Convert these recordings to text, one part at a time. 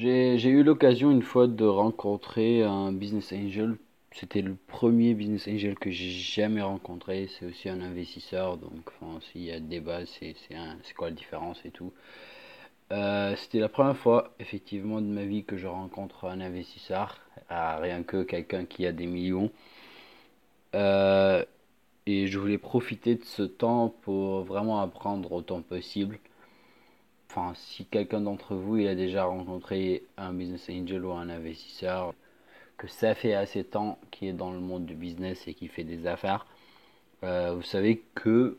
J'ai eu l'occasion une fois de rencontrer un business angel. C'était le premier business angel que j'ai jamais rencontré. C'est aussi un investisseur, donc enfin, s'il y a débat, c'est c'est quoi la différence et tout. Euh, c'était la première fois, effectivement, de ma vie que je rencontre un investisseur, rien que quelqu'un qui a des millions. Euh, et je voulais profiter de ce temps pour vraiment apprendre autant possible. Enfin, si quelqu'un d'entre vous il a déjà rencontré un business angel ou un investisseur, que ça fait assez de temps qu'il est dans le monde du business et qu'il fait des affaires, euh, vous savez que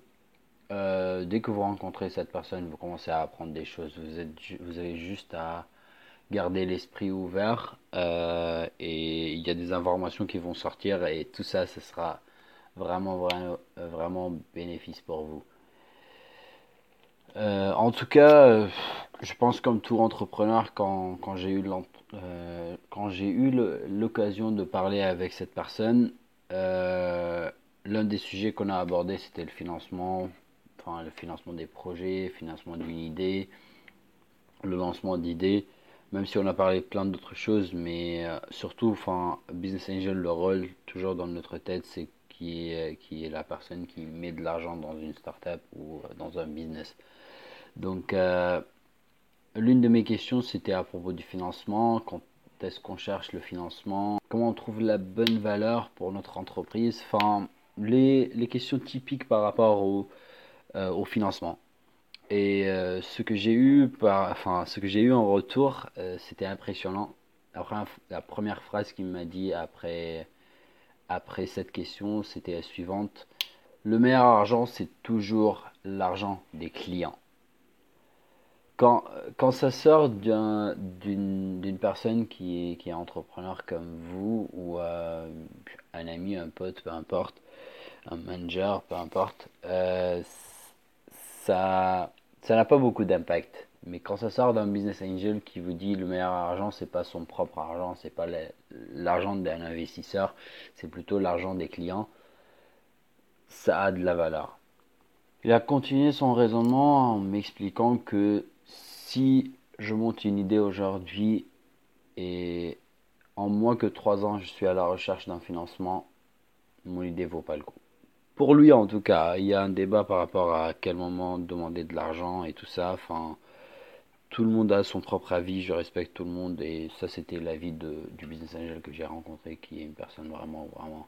euh, dès que vous rencontrez cette personne, vous commencez à apprendre des choses. Vous êtes, vous avez juste à garder l'esprit ouvert euh, et il y a des informations qui vont sortir et tout ça, ce sera vraiment, vraiment, vraiment bénéfice pour vous. Euh, en tout cas, euh, je pense comme tout entrepreneur, quand, quand j'ai eu euh, l'occasion de parler avec cette personne, l'un des sujets qu'on a abordé, c'était le financement, enfin le financement des projets, financement d'une idée, le lancement d'idées, même si on a parlé plein d'autres choses, mais surtout, enfin, Business Angel, le rôle toujours dans notre tête, c'est qui est, la personne qui met de l'argent dans une startup ou euh, dans un business. Donc, euh, l'une de mes questions, c'était à propos du financement. Quand est-ce qu'on cherche le financement? Comment on trouve la bonne valeur pour notre entreprise? Enfin, les, les questions typiques par rapport au, euh, au financement. Et ce que j'ai eu enfin, ce que j'ai eu en retour, c'était impressionnant. Première, la première phrase qu'il m'a dit après, après cette question, c'était la suivante. Le meilleur argent, c'est toujours l'argent des clients. Quand, quand ça sort d'un- d'une personne qui est, qui est entrepreneur comme vous, ou euh, un ami, un pote, peu importe, un manager, peu importe, euh, ça, ça n'a pas beaucoup d'impact. Mais quand ça sort d'un business angel qui vous dit le meilleur argent, c'est pas son propre argent, c'est pas la- l'argent d'un investisseur, c'est plutôt l'argent des clients, ça a de la valeur. Il a continué son raisonnement en m'expliquant que si je monte une idée aujourd'hui et en moins que trois ans je suis à la recherche d'un financement, mon idée vaut pas le coup. Pour lui en tout cas, il y a un débat par rapport à quel moment demander de l'argent et tout ça. Tout le monde a son propre avis, je respecte tout le monde et ça c'était l'avis du business angel que j'ai rencontré qui est une personne vraiment vraiment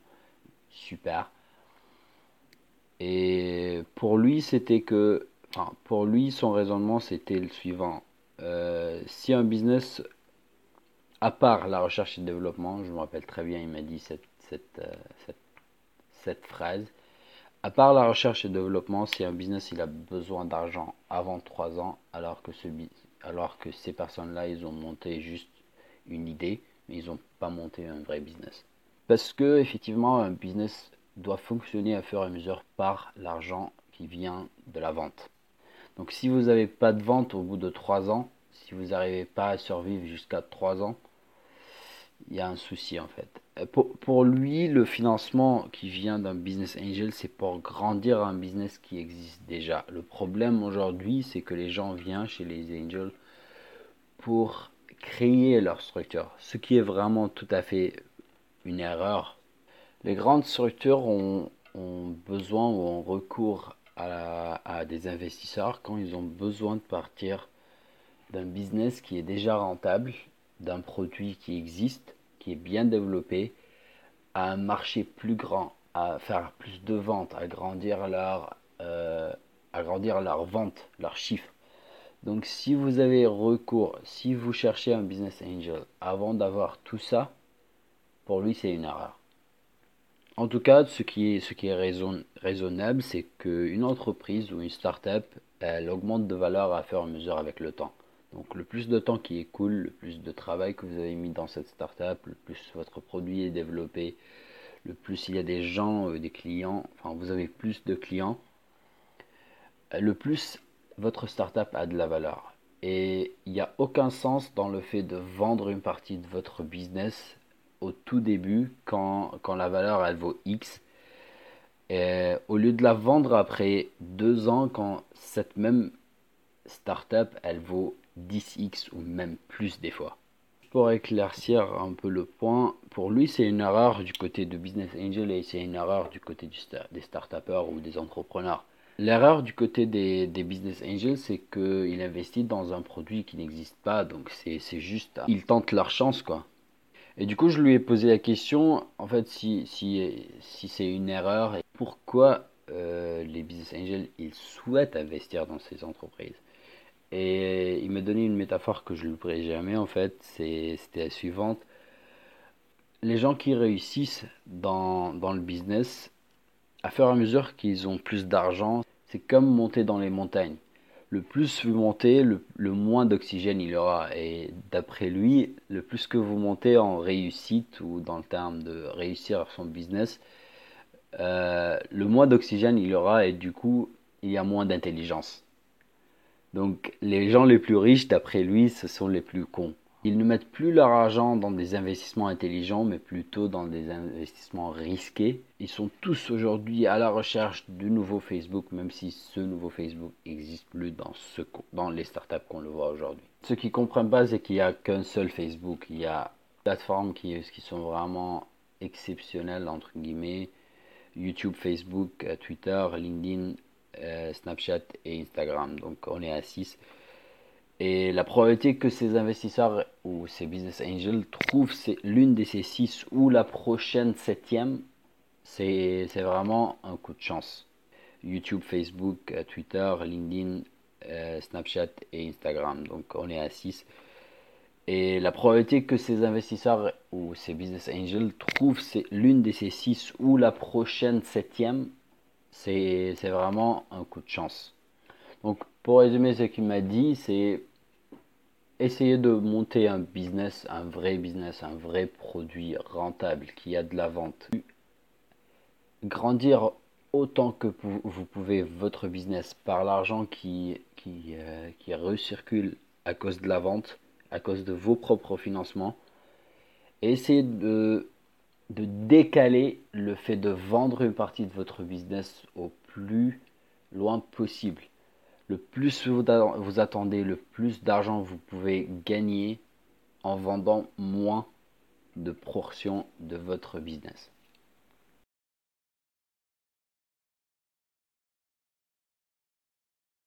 super. Et pour lui, c'était que, enfin, pour lui, son raisonnement, c'était le suivant. Euh, si un business, à part la recherche et le développement, je me rappelle très bien, il m'a dit cette, euh, phrase, à part la recherche et le développement, si un business, il a besoin d'argent avant 3 ans, alors que ce, bi- alors que ces personnes-là, ils ont monté juste une idée, mais ils n'ont pas monté un vrai business. Parce que, effectivement, un business doit fonctionner à fur et à mesure par l'argent qui vient de la vente. Donc, si vous n'avez pas de vente au bout de 3 ans, si vous n'arrivez pas à survivre jusqu'à 3 ans, il y a un souci en fait. Pour, lui, le financement qui vient d'un business angel, c'est pour grandir un business qui existe déjà. Le problème aujourd'hui, c'est que les gens viennent chez les angels pour créer leur structure, ce qui est vraiment tout à fait une erreur les grandes structures ont, besoin ou ont recours à des investisseurs quand ils ont besoin de partir d'un business qui est déjà rentable, d'un produit qui existe, est bien développé, à un marché plus grand, à faire plus de ventes, à grandir leur, euh, à grandir leur vente, leur chiffre. Donc si vous avez recours, si vous cherchez un business angel avant d'avoir tout ça, pour lui c'est une erreur. En tout cas, ce qui est, ce qui est raison- raisonnable, c'est qu'une entreprise ou une start-up, elle augmente de valeur à et à mesure avec le temps. Donc, le plus de temps qui écoule, le plus de travail que vous avez mis dans cette start-up, le plus votre produit est développé, le plus il y a des gens, euh, des clients, enfin, vous avez plus de clients, euh, le plus votre start-up a de la valeur. Et il n'y a aucun sens dans le fait de vendre une partie de votre business au tout début quand, la valeur elle vaut X. Au lieu de la vendre après deux ans quand cette même startup elle vaut 10X ou même plus des fois. pour éclaircir un peu le point, pour lui, c'est une erreur du côté de Business Angel et c'est une erreur du côté des start ou des entrepreneurs. L'erreur du côté des, Business Angels, c'est qu'il investit dans un produit qui n'existe pas, donc c'est juste, ils tentent leur chance, quoi. Et du coup, je lui ai posé la question, en fait, si, si, si c'est une erreur, et pourquoi euh, les Business Angels, ils souhaitent investir dans ces entreprises. Et il m'a donné une métaphore que je ne l'oublierai jamais, en fait, c'était la suivante. Les gens qui réussissent dans, le business, à fur et à mesure qu'ils ont plus d'argent, c'est comme monter dans les montagnes. Le plus vous montez, le, moins d'oxygène il y aura. Et d'après lui, le plus que vous montez en réussite ou dans le terme de réussir son business, euh, le moins d'oxygène il aura et du coup, il y a moins d'intelligence. Donc les gens les plus riches, d'après lui, ce sont les plus cons. Ils ne mettent plus leur argent dans des investissements intelligents, mais plutôt dans des investissements risqués. Ils sont tous aujourd'hui à la recherche du nouveau Facebook, même si ce nouveau Facebook n'existe plus dans, les startups qu'on le voit aujourd'hui. Ce qu'ils ne comprennent pas, c'est qu'il n'y a qu'un seul Facebook. Il y a des plateformes qui, qui sont vraiment exceptionnelles, entre guillemets. YouTube, Facebook, euh, Twitter, LinkedIn, euh, Snapchat et Instagram. Donc on est à 6. Et la probabilité que ces investisseurs ou ces business angels trouvent l'une de ces 6 ou la prochaine septième, c'est vraiment un coup de chance. YouTube, Facebook, euh, Twitter, LinkedIn, Snapchat et Instagram. Donc on est à 6. Et la probabilité que ces investisseurs ou ces business angels trouvent l'une de ces six ou la prochaine septième, c'est vraiment un coup de chance. Donc pour résumer ce qu'il m'a dit, c'est essayer de monter un business, un vrai business, un vrai produit rentable qui a de la vente. Grandir autant que vous pouvez votre business par l'argent qui, qui, euh, qui recircule à cause de la vente à cause de vos propres financements. Et de, de décaler le fait de vendre une partie de votre business au plus loin possible. Le plus vous, attendez, le plus d'argent vous pouvez gagner en vendant moins de portions de votre business.